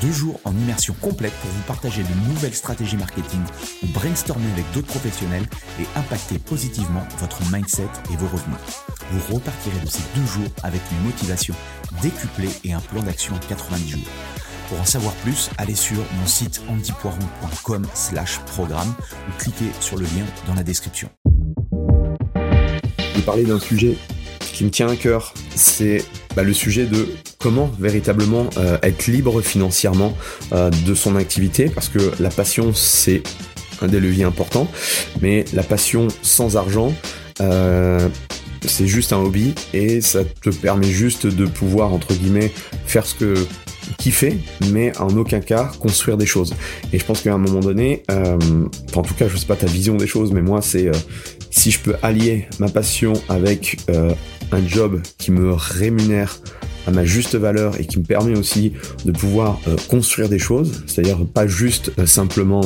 Deux jours en immersion complète pour vous partager de nouvelles stratégies marketing ou brainstormer avec d'autres professionnels et impacter positivement votre mindset et vos revenus. Vous repartirez de ces deux jours avec une motivation décuplée et un plan d'action en 90 jours. Pour en savoir plus, allez sur mon site antipoiron.com slash programme ou cliquez sur le lien dans la description. Je vais parler d'un sujet qui me tient à cœur, c'est bah, le sujet de comment véritablement euh, être libre financièrement euh, de son activité, parce que la passion c'est un des leviers importants, mais la passion sans argent, euh, c'est juste un hobby et ça te permet juste de pouvoir entre guillemets faire ce que kiffer, mais en aucun cas construire des choses. Et je pense qu'à un moment donné, en tout cas, je sais pas ta vision des choses, mais moi, c'est si je peux allier ma passion avec un job qui me rémunère à ma juste valeur et qui me permet aussi de pouvoir euh, construire des choses, c'est-à-dire pas juste euh, simplement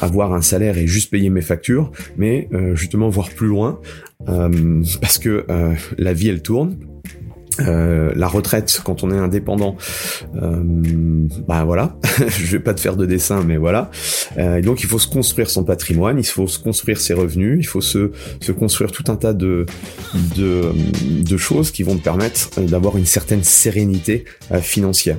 avoir un salaire et juste payer mes factures, mais justement voir plus loin, parce que la vie elle tourne, euh, la retraite quand on est indépendant, euh, bah voilà, je vais pas te faire de dessin, mais voilà. Euh, donc il faut se construire son patrimoine, il faut se construire ses revenus, il faut se, construire tout un tas de, de, de choses qui vont te permettre d'avoir une certaine sérénité euh, financière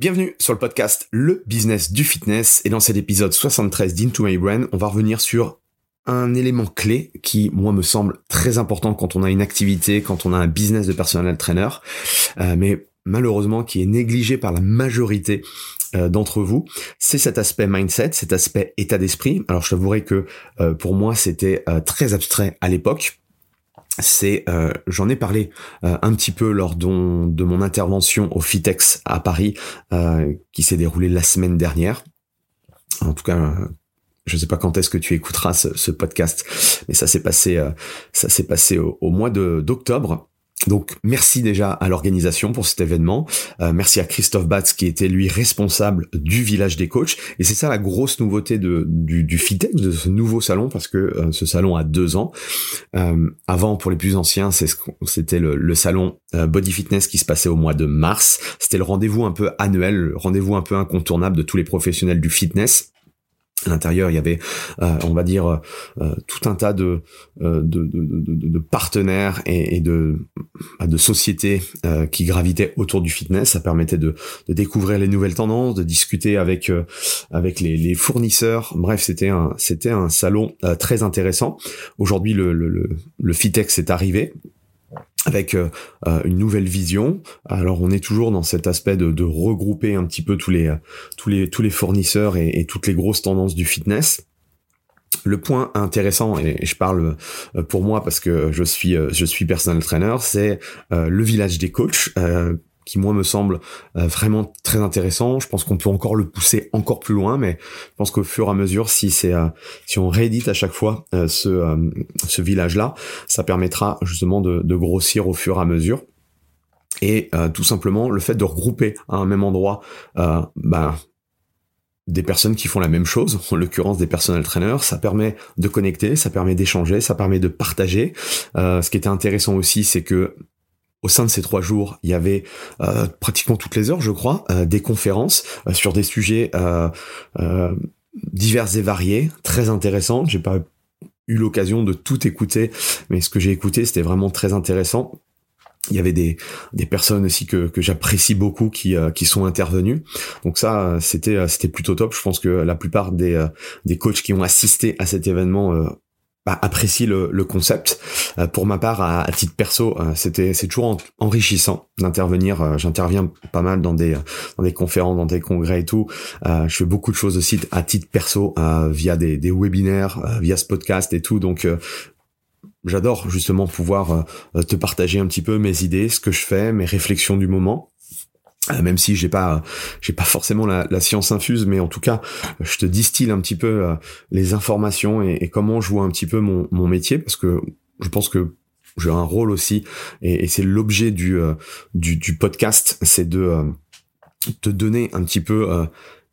Bienvenue sur le podcast Le Business du Fitness. Et dans cet épisode 73 d'Into My Brain, on va revenir sur un élément clé qui, moi, me semble très important quand on a une activité, quand on a un business de personnel trainer, euh, mais malheureusement qui est négligé par la majorité euh, d'entre vous, c'est cet aspect mindset, cet aspect état d'esprit. Alors je t'avouerai que euh, pour moi c'était très abstrait à l'époque c'est, euh, j'en ai parlé euh, un petit peu lors de, mon intervention au Fitex à Paris, euh, qui s'est déroulée la semaine dernière. En tout cas, je ne sais pas quand est-ce que tu écouteras ce, podcast, mais ça s'est passé, ça s'est passé au, mois d'octobre. Donc merci déjà à l'organisation pour cet événement. Euh, merci à Christophe Batz qui était lui responsable du village des coachs. Et c'est ça la grosse nouveauté de, du, du de ce nouveau salon, parce que euh, ce salon a deux ans. Euh, avant, pour les plus anciens, c'était le, le, salon Body Fitness qui se passait au mois de mars. C'était le rendez-vous un peu annuel, le rendez-vous un peu incontournable de tous les professionnels du fitness. À l'intérieur, il y avait, euh, on va dire, euh, tout un tas de, euh, de, partenaires et, de, bah, de sociétés qui gravitaient autour du fitness. Ça permettait de, de découvrir les nouvelles tendances, de discuter avec avec les, fournisseurs. Bref, c'était un c'était un salon très intéressant. Aujourd'hui, le, le Fitex est arrivé avec euh, euh, une nouvelle vision. Alors on est toujours dans cet aspect de, de regrouper un petit peu tous les tous les tous les fournisseurs et, et, toutes les grosses tendances du fitness. Le point intéressant et je parle euh, pour moi parce que je suis je suis personal trainer, c'est le village des coachs qui moi me semble euh, vraiment très intéressant. Je pense qu'on peut encore le pousser encore plus loin, mais je pense qu'au fur et à mesure, si c'est euh, si on réédite à chaque fois euh, ce ce village là, ça permettra justement de, de, grossir au fur et à mesure. Et tout simplement le fait de regrouper à un même endroit, ben des personnes qui font la même chose, en l'occurrence des personnels trainers, ça permet de connecter, ça permet d'échanger, ça permet de partager. ce qui était intéressant aussi, c'est que au sein de ces trois jours, il y avait euh, pratiquement toutes les heures, je crois, euh, des conférences euh, sur des sujets divers et variés, très intéressants. J'ai pas eu l'occasion de tout écouter, mais ce que j'ai écouté, c'était vraiment très intéressant. Il y avait des, des personnes aussi que, que j'apprécie beaucoup qui, qui sont intervenues. Donc ça, c'était plutôt top. Je pense que la plupart des, des coachs qui ont assisté à cet événement apprécie le, le concept. Euh, pour ma part, à, titre perso, euh, c'était c'est toujours enrichissant d'intervenir. Euh, j'interviens pas mal dans des dans des conférences, dans des congrès et tout. je fais beaucoup de choses aussi à titre perso via des, des webinaires, via ce podcast et tout. Donc j'adore justement pouvoir te partager un petit peu mes idées, ce que je fais, mes réflexions du moment. Euh, même si j'ai pas j'ai pas forcément la, science infuse mais en tout cas je te distille un petit peu euh, les informations et, comment je vois un petit peu mon, mon métier parce que je pense que j'ai un rôle aussi et, c'est l'objet du, euh, du, du podcast c'est de te donner un petit peu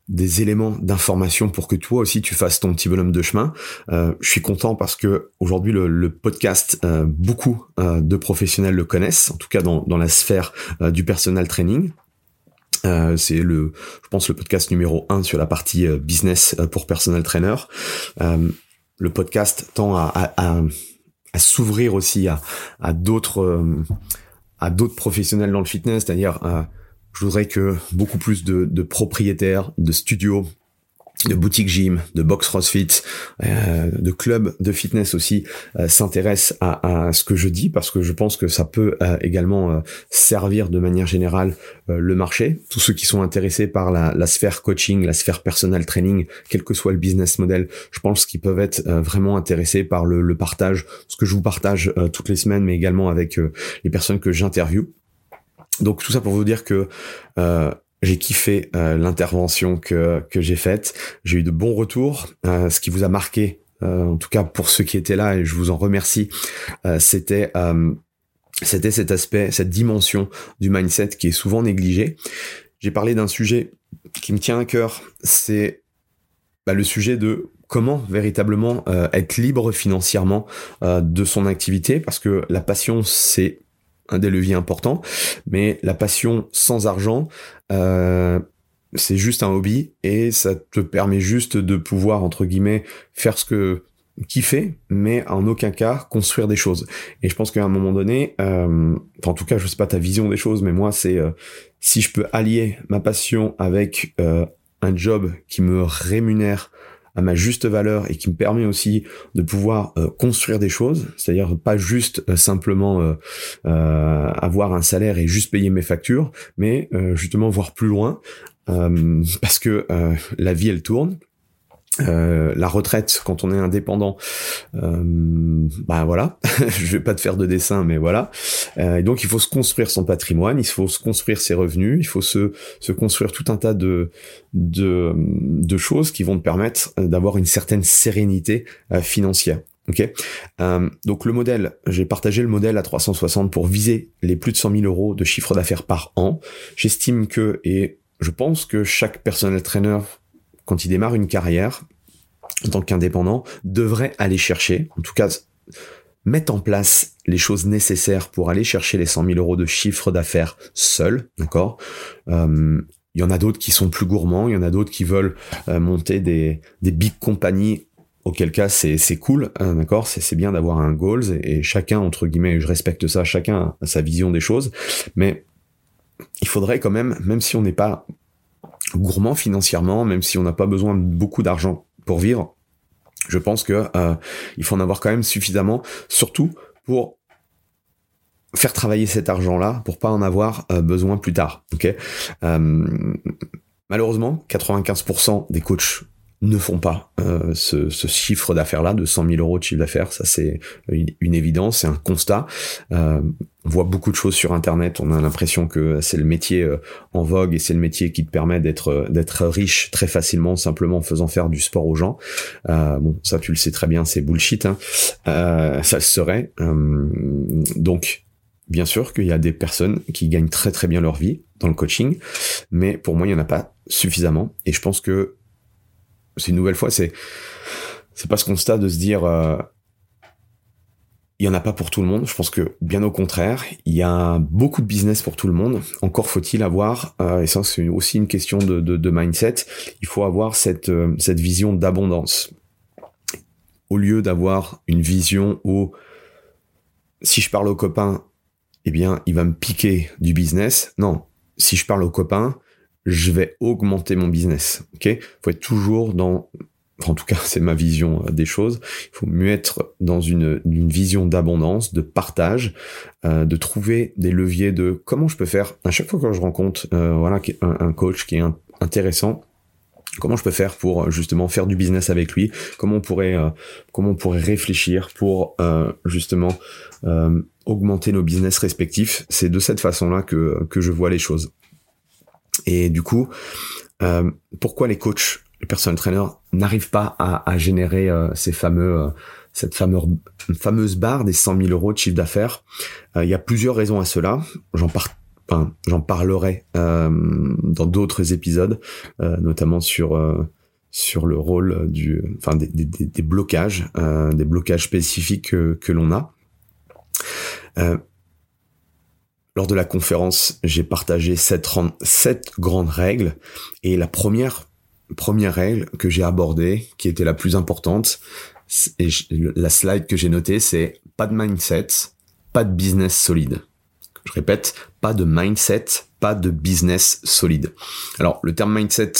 des éléments d'information pour que toi aussi tu fasses ton petit bonhomme de chemin. je suis content parce que aujourd'hui le, le, podcast, beaucoup de professionnels le connaissent, en tout cas dans, dans la sphère du personal training. Euh, c'est le, je pense, le podcast numéro 1 sur la partie euh, business euh, pour personal trainer. le podcast tend à, à, à, s'ouvrir aussi à, à d'autres à d'autres professionnels dans le fitness, c'est-à-dire je voudrais que beaucoup plus de, de propriétaires de studios de boutique gym, de box CrossFit, euh, de club de fitness aussi euh, s'intéresse à, à, ce que je dis parce que je pense que ça peut euh, également euh, servir de manière générale le marché. Tous ceux qui sont intéressés par la, la, sphère coaching, la sphère personal training, quel que soit le business model, je pense qu'ils peuvent être vraiment intéressés par le, le, partage, ce que je vous partage toutes les semaines, mais également avec les personnes que j'interviewe. Donc tout ça pour vous dire que j'ai kiffé euh, l'intervention que, que j'ai faite. J'ai eu de bons retours. Euh, ce qui vous a marqué, euh, en tout cas pour ceux qui étaient là, et je vous en remercie, c'était c'était cet aspect, cette dimension du mindset qui est souvent négligée. J'ai parlé d'un sujet qui me tient à cœur, c'est bah, le sujet de comment véritablement être libre financièrement de son activité, parce que la passion, c'est un des leviers importants, mais la passion sans argent, euh, c'est juste un hobby et ça te permet juste de pouvoir entre guillemets faire ce que kiffer, mais en aucun cas construire des choses. Et je pense qu'à un moment donné, euh, en tout cas, je sais pas ta vision des choses, mais moi, c'est euh, si je peux allier ma passion avec un job qui me rémunère à ma juste valeur et qui me permet aussi de pouvoir euh, construire des choses, c'est-à-dire pas juste euh, simplement euh, avoir un salaire et juste payer mes factures, mais justement voir plus loin parce que la vie elle tourne euh, la retraite quand on est indépendant, euh, bah voilà, je vais pas te faire de dessin, mais voilà. Euh, et donc il faut se construire son patrimoine, il faut se construire ses revenus, il faut se, se construire tout un tas de, de, de choses qui vont te permettre d'avoir une certaine sérénité euh, financière. Ok, euh, donc le modèle, j'ai partagé le modèle à 360 pour viser les plus de 100 000 euros de chiffre d'affaires par an. J'estime que et je pense que chaque personnel trainer quand il démarre une carrière en tant qu'indépendant, devrait aller chercher, en tout cas mettre en place les choses nécessaires pour aller chercher les 100 000 euros de chiffre d'affaires seul, d'accord? Euh, Il y en a d'autres qui sont plus gourmands, il y en a d'autres qui veulent euh, monter des, des big compagnies. Auquel cas c'est c'est cool hein, d'accord? C'est bien d'avoir un goals et, et, chacun entre guillemets je respecte ça chacun a sa vision des choses. Mais il faudrait quand même même si on n'est pas gourmand financièrement, même si on n'a pas besoin de beaucoup d'argent pour vivre, je pense que euh, il faut en avoir quand même suffisamment, surtout pour faire travailler cet argent-là pour pas en avoir euh, besoin plus tard. Ok? Euh, malheureusement, 95% des coachs ne font pas euh, ce, ce, chiffre d'affaires-là de 100 000 euros de chiffre d'affaires. Ça, c'est une, évidence, c'est un constat. Euh, on voit beaucoup de choses sur Internet. On a l'impression que c'est le métier euh, en vogue et c'est le métier qui te permet d'être euh, d'être riche très facilement simplement en faisant faire du sport aux gens. Euh, bon, ça, tu le sais très bien, c'est bullshit. Hein. ça le serait. donc, bien sûr qu'il y a des personnes qui gagnent très très bien leur vie dans le coaching, mais pour moi, il y en a pas suffisamment. Et je pense que c'est une nouvelle fois, c'est c'est pas ce constat de se dire euh, il y en a pas pour tout le monde. Je pense que bien au contraire, il y a beaucoup de business pour tout le monde. Encore faut-il avoir, euh, et ça c'est aussi une question de, de, mindset, il faut avoir cette, euh, cette vision d'abondance. Au lieu d'avoir une vision où si je parle au copain, eh bien il va me piquer du business. Non, si je parle au copain, je vais augmenter mon business. Ok, faut être toujours dans en tout cas c'est ma vision euh, des choses, il faut mieux être dans une, vision d'abondance, de partage, euh, de trouver des leviers de comment je peux faire, à chaque fois que je rencontre euh, voilà, un, coach qui est intéressant, comment je peux faire pour justement faire du business avec lui, comment on pourrait, comment on pourrait réfléchir pour justement augmenter nos business respectifs, c'est de cette façon-là que, que je vois les choses. Et du coup, pourquoi les coachs le personal trainer n'arrive pas à, générer euh, ces fameux, euh, cette fameuse, fameuse barre des 100 000 euros de chiffre d'affaires? Euh, il y a plusieurs raisons à cela. J'en j'en parlerai dans d'autres épisodes, notamment sur sur le rôle du, enfin des, des, des blocages, des blocages spécifiques que, que l'on a. lors de la conférence, j'ai partagé sept, grandes règles et la première première règle que j'ai abordée, qui était la plus importante, et la slide que j'ai notée, c'est pas de mindset, pas de business solide. Je répète, pas de mindset, pas de business solide. Alors, le terme mindset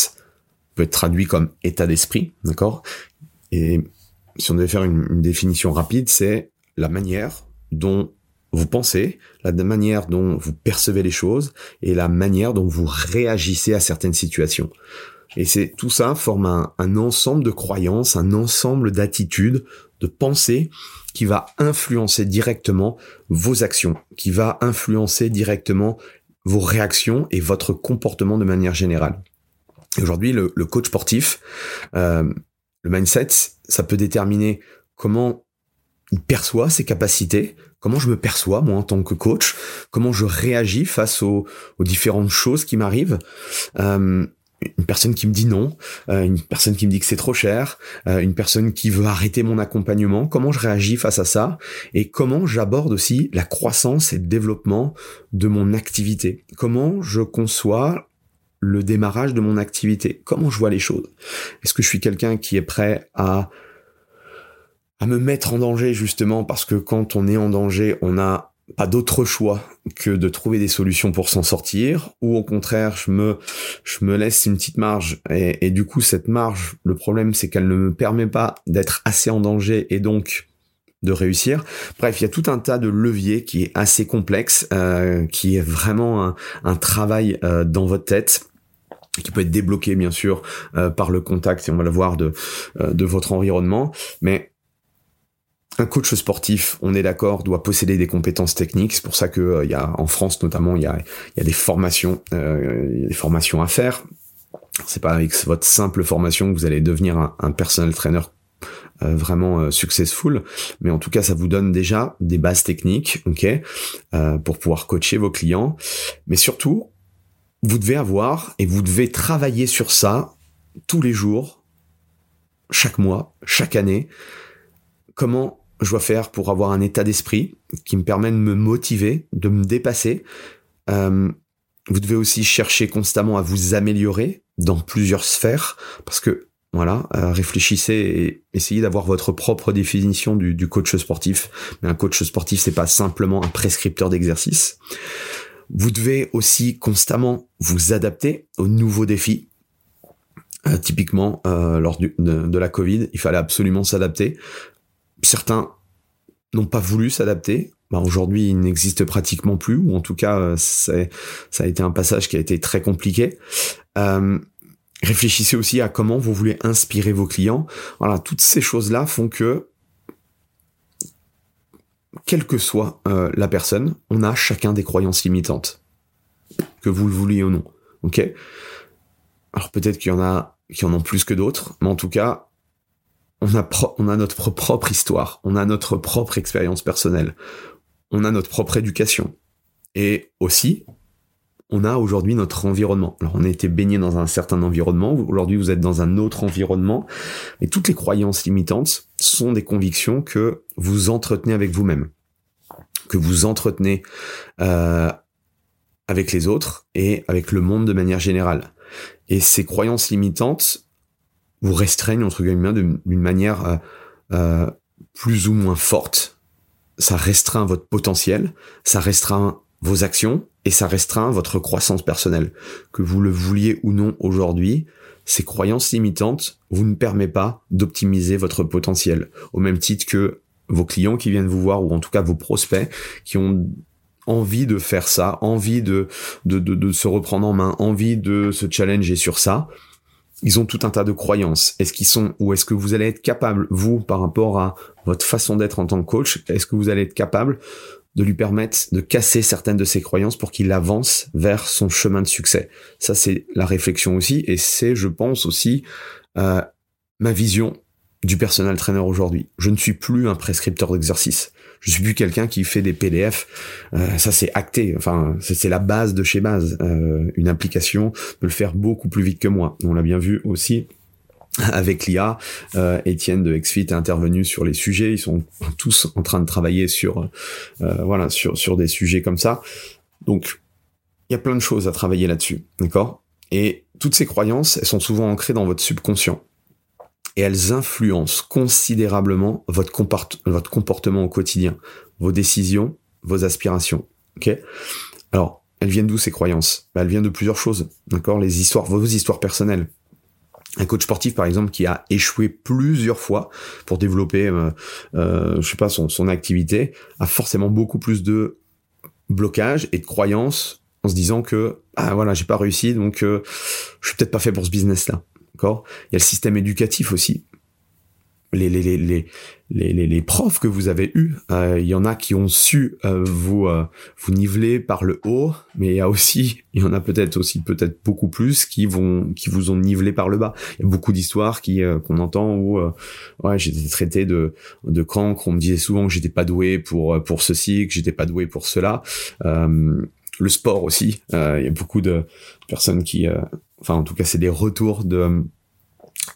peut être traduit comme état d'esprit, d'accord? Et si on devait faire une définition rapide, c'est la manière dont vous pensez, la manière dont vous percevez les choses et la manière dont vous réagissez à certaines situations. Et c'est tout ça forme un, ensemble de croyances, un ensemble d'attitudes, de pensées qui va influencer directement vos actions, qui va influencer directement vos réactions et votre comportement de manière générale. Aujourd'hui, le, coach sportif, euh, le mindset, ça peut déterminer comment il perçoit ses capacités, comment je me perçois moi en tant que coach, comment je réagis face aux, différentes choses qui m'arrivent. Euh, une personne qui me dit non, euh, une personne qui me dit que c'est trop cher, euh, une personne qui veut arrêter mon accompagnement, comment je réagis face à ça et comment j'aborde aussi la croissance et le développement de mon activité. Comment je conçois le démarrage de mon activité, comment je vois les choses. Est-ce que je suis quelqu'un qui est prêt à à me mettre en danger justement parce que quand on est en danger, on a pas d'autre choix que de trouver des solutions pour s'en sortir, ou au contraire, je me, je me laisse une petite marge, et, et du coup, cette marge, le problème, c'est qu'elle ne me permet pas d'être assez en danger, et donc de réussir. Bref, il y a tout un tas de leviers qui est assez complexe, euh, qui est vraiment un, un travail euh, dans votre tête qui peut être débloqué bien sûr euh, par le contact et on va le voir de euh, de votre environnement mais un coach sportif, on est d'accord, doit posséder des compétences techniques. C'est pour ça que euh, y a en France notamment, il y a, y a des formations, euh, des formations à faire. C'est pas avec votre simple formation que vous allez devenir un, un trainer euh, vraiment euh, successful, mais en tout cas ça vous donne déjà des bases techniques, ok, pour pouvoir coacher vos clients. Mais surtout, vous devez avoir et vous devez travailler sur ça tous les jours, chaque mois, chaque année. Comment je dois faire pour avoir un état d'esprit qui me permet de me motiver, de me dépasser. Euh, vous devez aussi chercher constamment à vous améliorer dans plusieurs sphères parce que voilà, euh, réfléchissez et essayez d'avoir votre propre définition du, coach sportif. Mais un coach sportif, c'est pas simplement un prescripteur d'exercice. Vous devez aussi constamment vous adapter aux nouveaux défis. Euh, typiquement, lors de, la Covid, il fallait absolument s'adapter certains n'ont pas voulu s'adapter. Bah, aujourd'hui, il n'existe pratiquement plus, ou en tout cas, euh, ça a été un passage qui a été très compliqué. Euh, réfléchissez aussi à comment vous voulez inspirer vos clients. Voilà, toutes ces choses-là font que, quelle que soit euh, la personne, on a chacun des croyances limitantes, que vous le vouliez ou non. Ok? Alors peut-être qu'il y en a qui en ont plus que d'autres, mais en tout cas, on a, notre propre histoire, on a notre propre expérience personnelle, on a notre propre éducation. Et aussi, on a aujourd'hui notre environnement. Alors on a été baigné dans un certain environnement, aujourd'hui vous êtes dans un autre environnement, et toutes les croyances limitantes sont des convictions que vous entretenez avec vous-même, que vous entretenez euh, avec les autres et avec le monde de manière générale. Et ces croyances limitantes vous restreignent entre guillemets d'une manière euh, euh, plus ou moins forte. Ça restreint votre potentiel, ça restreint vos actions et ça restreint votre croissance personnelle. Que vous le vouliez ou non aujourd'hui, ces croyances limitantes vous ne permettent pas d'optimiser votre potentiel. Au même titre que vos clients qui viennent vous voir ou en tout cas vos prospects qui ont envie de faire ça, envie de, de, de, de se reprendre en main, envie de se challenger sur ça, ils ont tout un tas de croyances. Est-ce qu'ils sont, ou est-ce que vous allez être capable, vous, par rapport à votre façon d'être en tant que coach, est-ce que vous allez être capable de lui permettre de casser certaines de ses croyances pour qu'il avance vers son chemin de succès? Ça, c'est la réflexion aussi, et c'est, je pense aussi, euh, ma vision du personal trainer aujourd'hui. Je ne suis plus un prescripteur d'exercice. Je suis plus quelqu'un qui fait des PDF. Euh, ça, c'est acté. Enfin, c'est la base de chez base. Euh, une application peut le faire beaucoup plus vite que moi. On l'a bien vu aussi avec l'IA, euh, Étienne de XFIT est intervenu sur les sujets. Ils sont tous en train de travailler sur, euh, voilà, sur sur des sujets comme ça. Donc, il y a plein de choses à travailler là-dessus, d'accord? Et toutes ces croyances, elles sont souvent ancrées dans votre subconscient et elles influencent considérablement votre, comportement au quotidien, vos décisions, vos aspirations. Alors, elles viennent d'où ces croyances? Bah, Elles viennent de plusieurs choses, d'accord? Les histoires, vos histoires personnelles. Un coach sportif par exemple qui a échoué plusieurs fois pour développer euh, euh, sais pas son, activité a forcément beaucoup plus de blocage et de croyances en se disant que ah voilà j'ai pas réussi donc euh, je suis peut-être pas fait pour ce business là il y a le système éducatif aussi les, les, les, les, les, profs que vous avez eus, euh, il y en a qui ont su euh, vous euh, vous niveler par le haut, mais il y a aussi, il y en a peut-être aussi peut-être beaucoup plus qui vont qui vous ont nivelé par le bas. Il y a beaucoup d'histoires qui qu'on entend où ouais j'étais traité de de cancre, on me disait souvent que j'étais pas doué pour pour ceci, que j'étais pas doué pour cela. le sport aussi, il y a beaucoup de personnes qui, enfin en tout cas c'est des retours de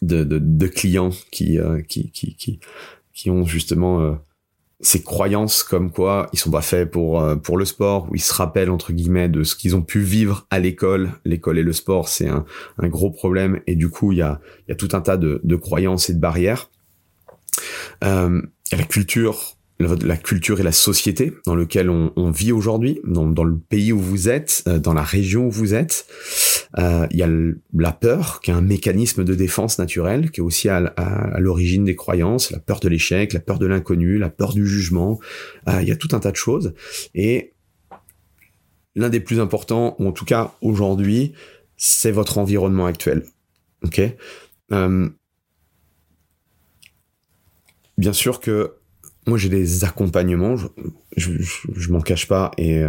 de, de, de clients qui, euh, qui, qui, qui, qui, ont justement euh, ces croyances comme quoi ils sont pas faits pour euh, pour le sport ou ils se rappellent entre guillemets de ce qu'ils ont pu vivre à l'école l'école et le sport c'est un, un gros problème et du coup il y a il y a tout un tas de, de croyances et de barrières euh, la culture la culture et la société dans lequel on, on vit aujourd'hui, dans, dans, le pays où vous êtes, euh, dans la région où vous êtes. Euh, il y a la peur, qui est un mécanisme de défense naturel, qui est aussi à, l'origine des croyances, la peur de l'échec, la peur de l'inconnu, la peur du jugement. Euh, il y a tout un tas de choses. Et l'un des plus importants, ou en tout cas aujourd'hui, c'est votre environnement actuel. Ok? Euh, Bien sûr que moi j'ai des accompagnements, je, je, je, m'en cache pas et,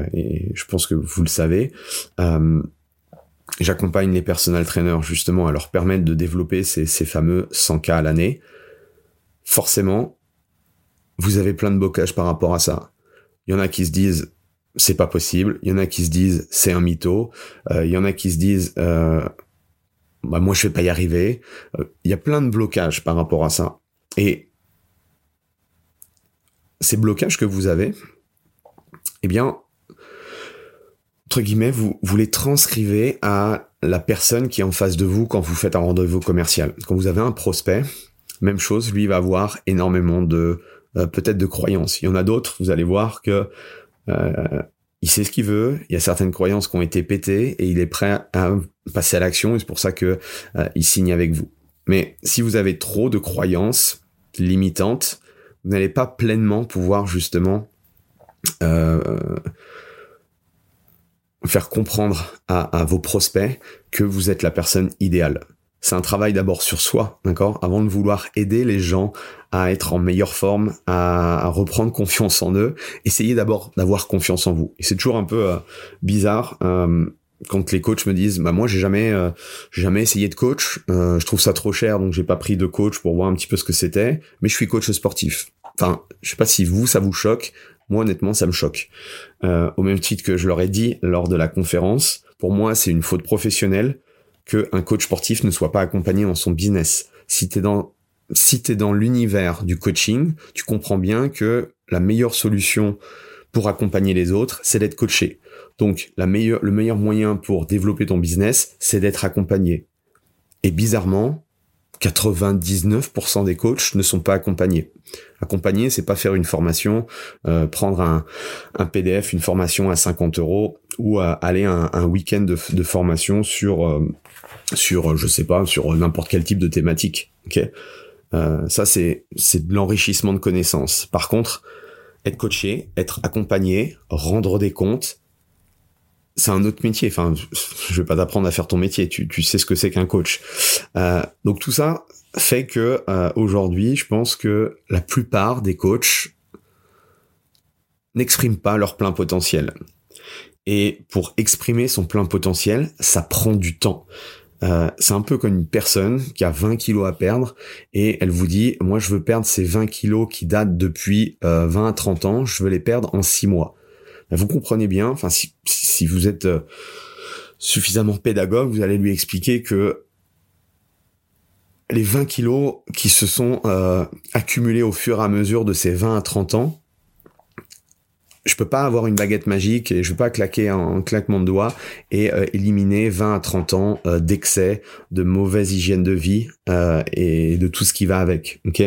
je pense que vous le savez. J'accompagne les personal trainers justement à leur permettre de développer ces, ces fameux 100 cas à l'année. Forcément, vous avez plein de bocages par rapport à ça. Il y en a qui se disent c'est pas possible, il y en a qui se disent c'est un mytho, euh, il y en a qui se disent euh, bah moi je vais pas y arriver. Euh, il y a plein de blocages par rapport à ça. Et ces blocages que vous avez, eh bien, guillemets, vous, vous les transcrivez à la personne qui est en face de vous quand vous faites un rendez-vous commercial. Quand vous avez un prospect, même chose, lui va avoir énormément de euh, peut-être de croyances. Il y en a d'autres, vous allez voir que euh, il sait ce qu'il veut. Il y a certaines croyances qui ont été pétées et il est prêt à passer à l'action. Et c'est pour ça que euh, il signe avec vous. Mais si vous avez trop de croyances limitantes, vous n'allez pas pleinement pouvoir justement faire comprendre à, à, vos prospects que vous êtes la personne idéale. C'est un travail d'abord sur soi, d'accord? Avant de vouloir aider les gens à être en meilleure forme, à, reprendre confiance en eux, essayez d'abord d'avoir confiance en vous. Et c'est toujours un peu euh, bizarre. Euh, quand les coachs me disent bah moi j'ai jamais euh, jamais essayé de coach euh, je trouve ça trop cher donc j'ai pas pris de coach pour voir un petit peu ce que c'était mais je suis coach sportif enfin je sais pas si vous ça vous choque moi honnêtement ça me choque euh, au même titre que je leur ai dit lors de la conférence pour moi, c'est une faute professionnelle que un coach sportif ne soit pas accompagné dans son business. Si t'es dans si dans l'univers du coaching, tu comprends bien que la meilleure solution pour accompagner les autres, c'est d'être coaché. Donc, la meilleure, le meilleur moyen pour développer ton business, c'est d'être accompagné. Et bizarrement, 99% des coachs ne sont pas accompagnés. Accompagner, c'est pas faire une formation, euh, prendre un, PDF, une formation à 50 euros, ou aller un, week-end de, formation sur, euh, sur, je sais pas, sur n'importe quel type de thématique. Euh, ça c'est c'est de l'enrichissement de connaissances. Par contre, être coaché, être accompagné, rendre des comptes, c'est un autre métier. Enfin, je vais pas t'apprendre à faire ton métier. Tu, sais ce que c'est qu'un coach. Euh, donc tout ça fait que euh, aujourd'hui, je pense que la plupart des coachs n'expriment pas leur plein potentiel. Et pour exprimer son plein potentiel, ça prend du temps. Euh, c'est un peu comme une personne qui a 20 kilos à perdre et elle vous dit, moi je veux perdre ces 20 kilos qui datent depuis 20 à 30 ans, je veux les perdre en 6 mois. Vous comprenez bien, enfin si, vous êtes euh, suffisamment pédagogue, vous allez lui expliquer que les 20 kilos qui se sont euh, accumulés au fur et à mesure de ces 20 à 30 ans, je peux pas avoir une baguette magique et je peux pas claquer un, claquement de doigts et euh, éliminer 20 à 30 ans d'excès, de mauvaise hygiène de vie et de tout ce qui va avec. Ok?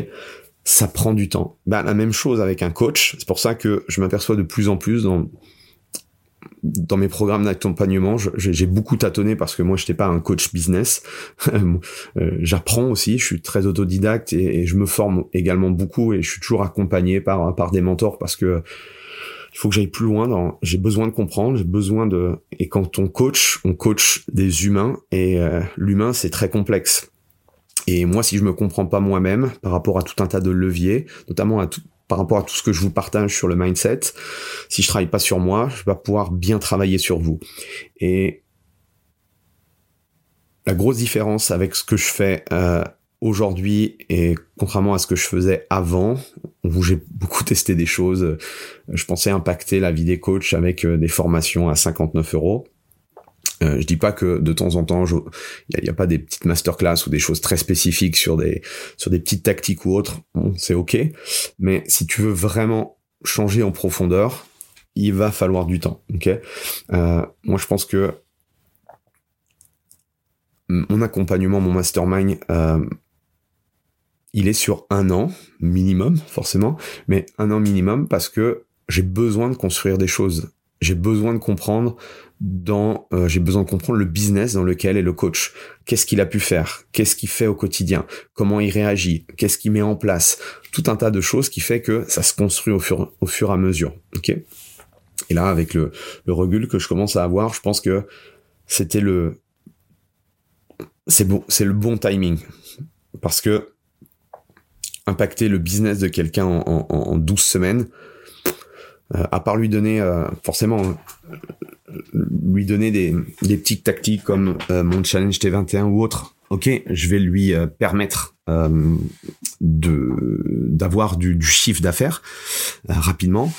Ça prend du temps. Bah, la même chose avec un coach. C'est pour ça que je m'aperçois de plus en plus dans dans mes programmes d'accompagnement, j'ai beaucoup tâtonné parce que moi, je n'étais pas un coach business. Euh, j'apprends aussi, je suis très autodidacte et, je me forme également beaucoup et je suis toujours accompagné par par des mentors parce que il faut que j'aille plus loin. J'ai besoin de comprendre, j'ai besoin de. Et quand on coach, on coach des humains et euh, l'humain c'est très complexe. Et moi, si je me comprends pas moi-même par rapport à tout un tas de leviers, notamment par rapport à tout ce que je vous partage sur le mindset, si je travaille pas sur moi, je vais pouvoir bien travailler sur vous. Et la grosse différence avec ce que je fais euh, aujourd'hui et contrairement à ce que je faisais avant, où j'ai beaucoup testé des choses, je pensais impacter la vie des coachs avec euh, des formations à 59 euros. Euh, je dis pas que de temps en temps, il n'y a, pas des petites masterclass ou des choses très spécifiques sur des sur des petites tactiques ou autres. Bon, c'est ok. Mais si tu veux vraiment changer en profondeur, il va falloir du temps. Ok? Euh, moi, je pense que mon accompagnement, mon mastermind, euh, il est sur un an minimum, forcément, mais un an minimum parce que j'ai besoin de construire des choses j'ai besoin de comprendre dans euh, j'ai besoin de comprendre le business dans lequel est le coach. Qu'est-ce qu'il a pu faire? Qu'est-ce qu'il fait au quotidien? Comment il réagit? Qu'est-ce qu'il met en place? Tout un tas de choses qui fait que ça se construit au fur au fur et à mesure. OK? Et là avec le le recul que je commence à avoir, je pense que c'était le c'est bon, c'est le bon timing. Parce que impacter le business de quelqu'un en, en, en 12 semaines, euh, à part lui donner euh, forcément euh, lui donner des, des petites tactiques comme mon challenge T21 ou autre. Ok je vais lui permettre de d'avoir du, du, chiffre d'affaires rapidement.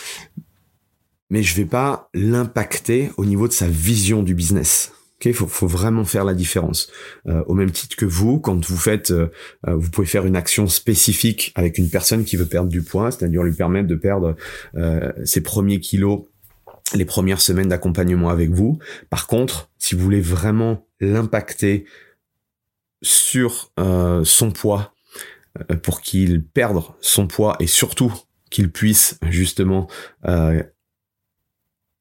Mais je vais pas l'impacter au niveau de sa vision du business. Il faut, faut, vraiment faire la différence. Euh, au même titre que vous, quand vous faites, euh, euh, vous pouvez faire une action spécifique avec une personne qui veut perdre du poids, c'est-à-dire lui permettre de perdre ses premiers kilos les premières semaines d'accompagnement avec vous. Par contre, si vous voulez vraiment l'impacter sur son poids pour qu'il perde son poids et surtout qu'il puisse justement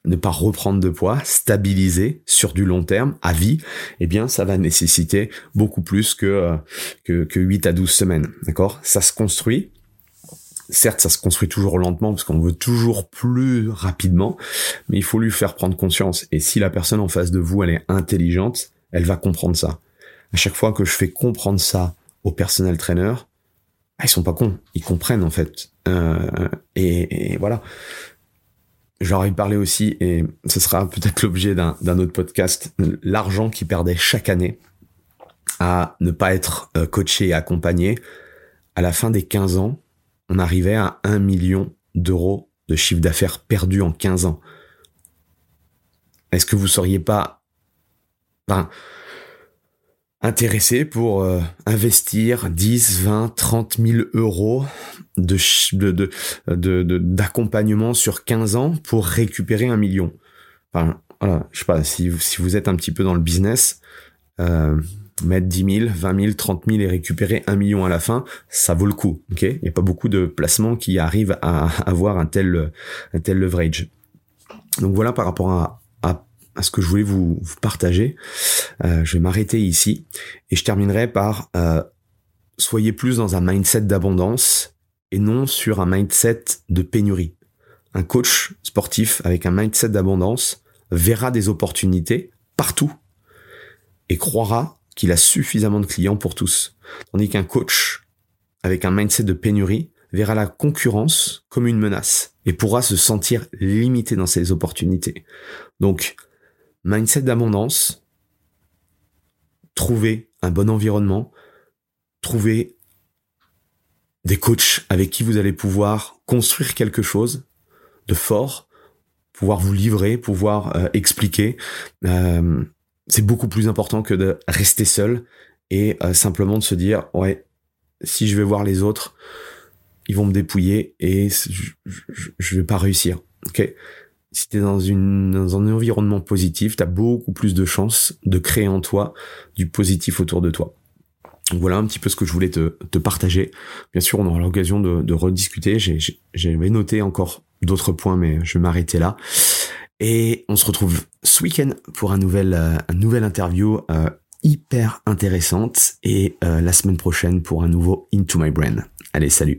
ne pas reprendre de poids, stabiliser sur du long terme, à vie, eh bien, ça va nécessiter beaucoup plus que, euh, que, que 8 à 12 semaines. D'accord? Ça se construit. Certes, ça se construit toujours lentement parce qu'on veut toujours plus rapidement, mais il faut lui faire prendre conscience. Et si la personne en face de vous, elle est intelligente, elle va comprendre ça. À chaque fois que je fais comprendre ça au personnel trainer, ah, ils sont pas cons, ils comprennent en fait. Euh, et, voilà. J'aurais parlé aussi, et ce sera peut-être l'objet d'un autre podcast, l'argent qui perdait chaque année à ne pas être euh, coaché et accompagné. À la fin des 15 ans, on arrivait à 1 million d'euros de chiffre d'affaires perdu en 15 ans. Est-ce que vous seriez pas intéressé pour euh, investir 10, 20, 30 000 euros d'accompagnement sur 15 ans pour récupérer un million? Enfin, voilà, je sais pas, si, si vous êtes un petit peu dans le business, euh, mettre 10 000, 20 000, 30 000 et récupérer un million à la fin, ça vaut le coup. Ok, il n'y a pas beaucoup de placements qui arrivent à avoir un tel un tel leverage. Donc voilà par rapport à, à, ce que je voulais vous, partager. Euh, je vais m'arrêter ici et je terminerai par euh, soyez plus dans un mindset d'abondance et non sur un mindset de pénurie. Un coach sportif avec un mindset d'abondance verra des opportunités partout et croira qu'il a suffisamment de clients pour tous. Tandis qu'un coach avec un mindset de pénurie verra la concurrence comme une menace et pourra se sentir limité dans ses opportunités. Donc, mindset d'abondance, trouver un bon environnement, trouver des coachs avec qui vous allez pouvoir construire quelque chose de fort, pouvoir vous livrer, pouvoir euh, expliquer. Euh, c'est beaucoup plus important que de rester seul et euh, simplement de se dire ouais si je vais voir les autres ils vont me dépouiller et je, vais pas réussir ok? Si t'es dans une dans un environnement positif t'as beaucoup plus de chances de créer en toi du positif autour de toi. Voilà un petit peu ce que je voulais te, te partager. Bien sûr on aura l'occasion de, de rediscuter. J'avais noté encore d'autres points mais je vais m'arrêter là et on se retrouve ce week-end pour un nouvel, euh, un interview euh, hyper intéressante et euh, la semaine prochaine pour un nouveau Into My Brain. Allez, salut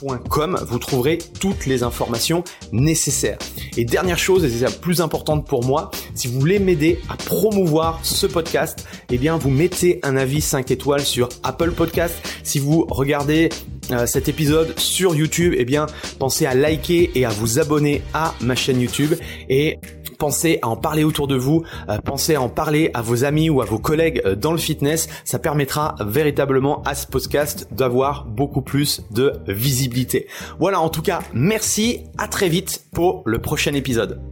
vous trouverez toutes les informations nécessaires. Et dernière chose, et c'est la plus importante pour moi, si vous voulez m'aider à promouvoir ce podcast, eh bien vous mettez un avis 5 étoiles sur Apple Podcast. Si vous regardez euh, cet épisode sur YouTube, eh bien pensez à liker et à vous abonner à ma chaîne YouTube et pensez à en parler autour de vous, euh, pensez à en parler à vos amis ou à vos collègues euh, dans le fitness. Ça permettra véritablement à ce podcast d'avoir beaucoup plus de visibilité. Voilà, en tout cas, merci, à très vite pour le prochain épisode.